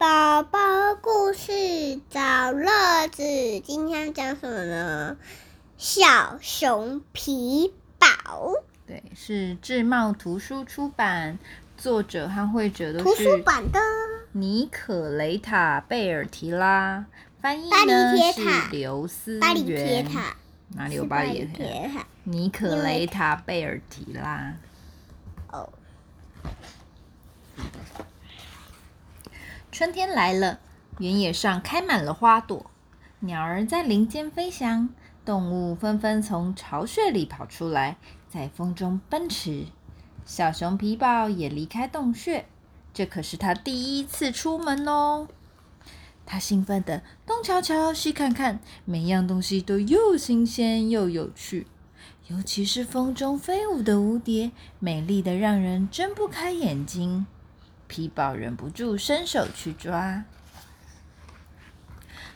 宝宝故事找乐子，今天讲什么呢？小熊皮宝。对，是智茂图书出版，作者和绘者都图书馆的尼可雷塔贝尔提拉，翻译呢是刘思巴黎铁。塔，哪里有巴黎？铁塔？尼可雷塔贝尔提拉。哦，春天来了，原野上开满了花朵，鸟儿在林间飞翔，动物纷纷从巢穴里跑出来，在风中奔驰。小熊皮宝也离开洞穴，这可是他第一次出门哦。他兴奋地东瞧瞧，西看看，每样东西都又新鲜又有趣，尤其是风中飞舞的蝴蝶，美丽的让人睁不开眼睛。皮宝忍不住伸手去抓，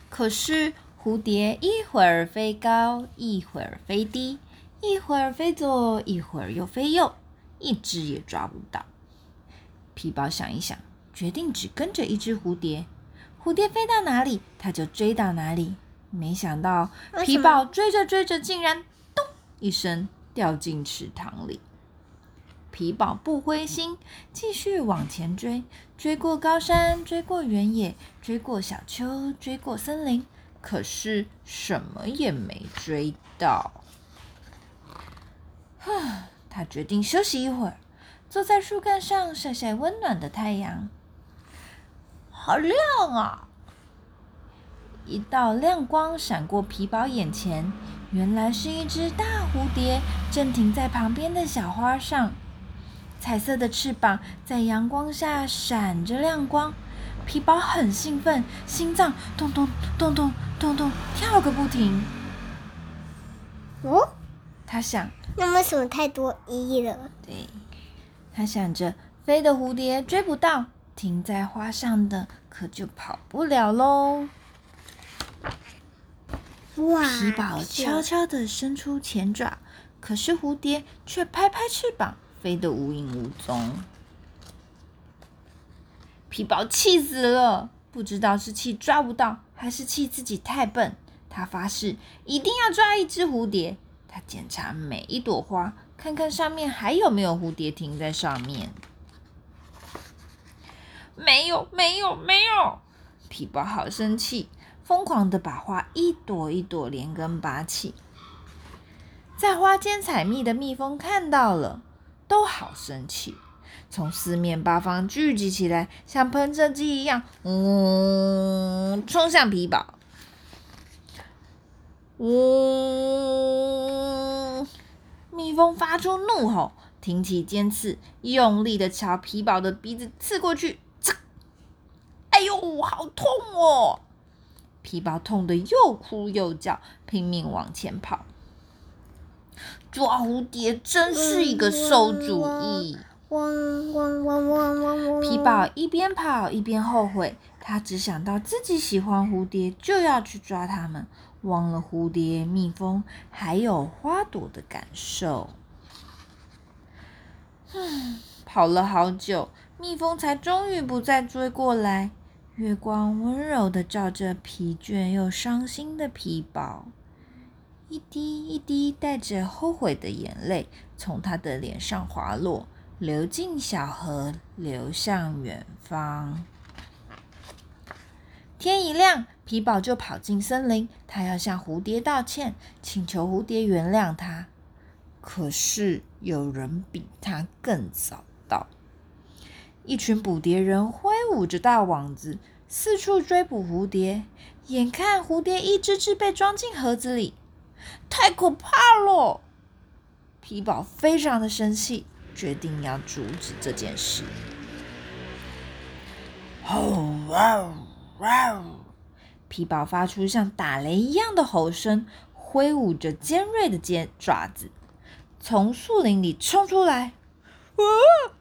可是蝴蝶一会儿飞高，一会儿飞低，一会儿飞左，一会儿又飞右，一只也抓不到。皮宝想一想，决定只跟着一只蝴蝶，蝴蝶飞到哪里，它就追到哪里。没想到皮宝追着追着，竟然咚一声掉进池塘里。皮宝不灰心，继续往前追，追过高山，追过原野，追过小丘，追过森林，可是什么也没追到。哈，他决定休息一会儿，坐在树干上晒晒温暖的太阳。好亮啊！一道亮光闪过皮宝眼前，原来是一只大蝴蝶，正停在旁边的小花上。彩色的翅膀在阳光下闪着亮光，皮宝很兴奋，心脏咚咚咚咚咚咚跳个不停。哦，他想，那为什么太多一了？对，他想着飞的蝴蝶追不到，停在花上的可就跑不了喽。哇！皮宝悄悄地伸出前爪，可是蝴蝶却拍拍翅膀，飞得无影无踪。皮宝气死了，不知道是气抓不到，还是气自己太笨。他发誓一定要抓一只蝴蝶。他检查每一朵花，看看上面还有没有蝴蝶停在上面。没有，没有，没有！皮宝好生气。疯狂的把花一朵一朵连根拔起，在花间采蜜的蜜蜂看到了，都好生气，从四面八方聚集起来，像喷射机一样，嗡、冲向皮宝。嗡、蜜蜂发出怒吼，挺起尖刺，用力的朝皮宝的鼻子刺过去。哎呦，好痛哦！皮宝痛得又哭又叫，拼命往前跑。抓蝴蝶真是一个馊主意。汪汪汪汪汪汪！皮宝一边跑一边后悔，他只想到自己喜欢蝴蝶，就要去抓它们，忘了蝴蝶、蜜蜂还有花朵的感受。嗯，跑了好久，蜜蜂才终于不再追过来。月光温柔的照着疲倦又伤心的皮宝，一滴一滴带着后悔的眼泪从他的脸上滑落，流进小河，流向远方。天一亮，皮宝就跑进森林，他要向蝴蝶道歉，请求蝴蝶原谅他。可是有人比他更早到。一群捕蝶人挥舞着大网子，四处追捕蝴蝶。眼看蝴蝶一只只被装进盒子里，太可怕了！皮宝非常的生气，决定要阻止这件事。吼哇哇！皮宝发出像打雷一样的吼声，挥舞着尖锐的尖爪子，从树林里冲出来。啊！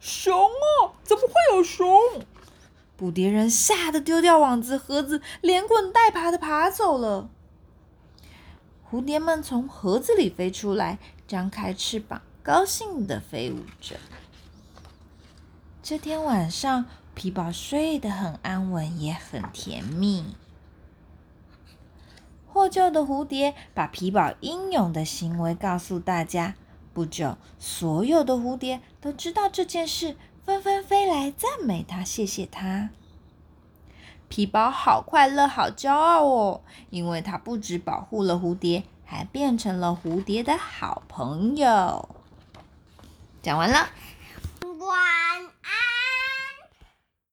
熊啊，怎么会有熊？捕蝶人吓得丢掉网子，盒子连滚带爬的爬走了。蝴蝶们从盒子里飞出来，张开翅膀，高兴的飞舞着。这天晚上，皮宝睡得很安稳，也很甜蜜。获救的蝴蝶把皮宝英勇的行为告诉大家。不久，所有的蝴蝶都知道这件事，纷纷飞来赞美他，谢谢他。皮包好快乐，好骄傲哦，因为它不止保护了蝴蝶，还变成了蝴蝶的好朋友。讲完了。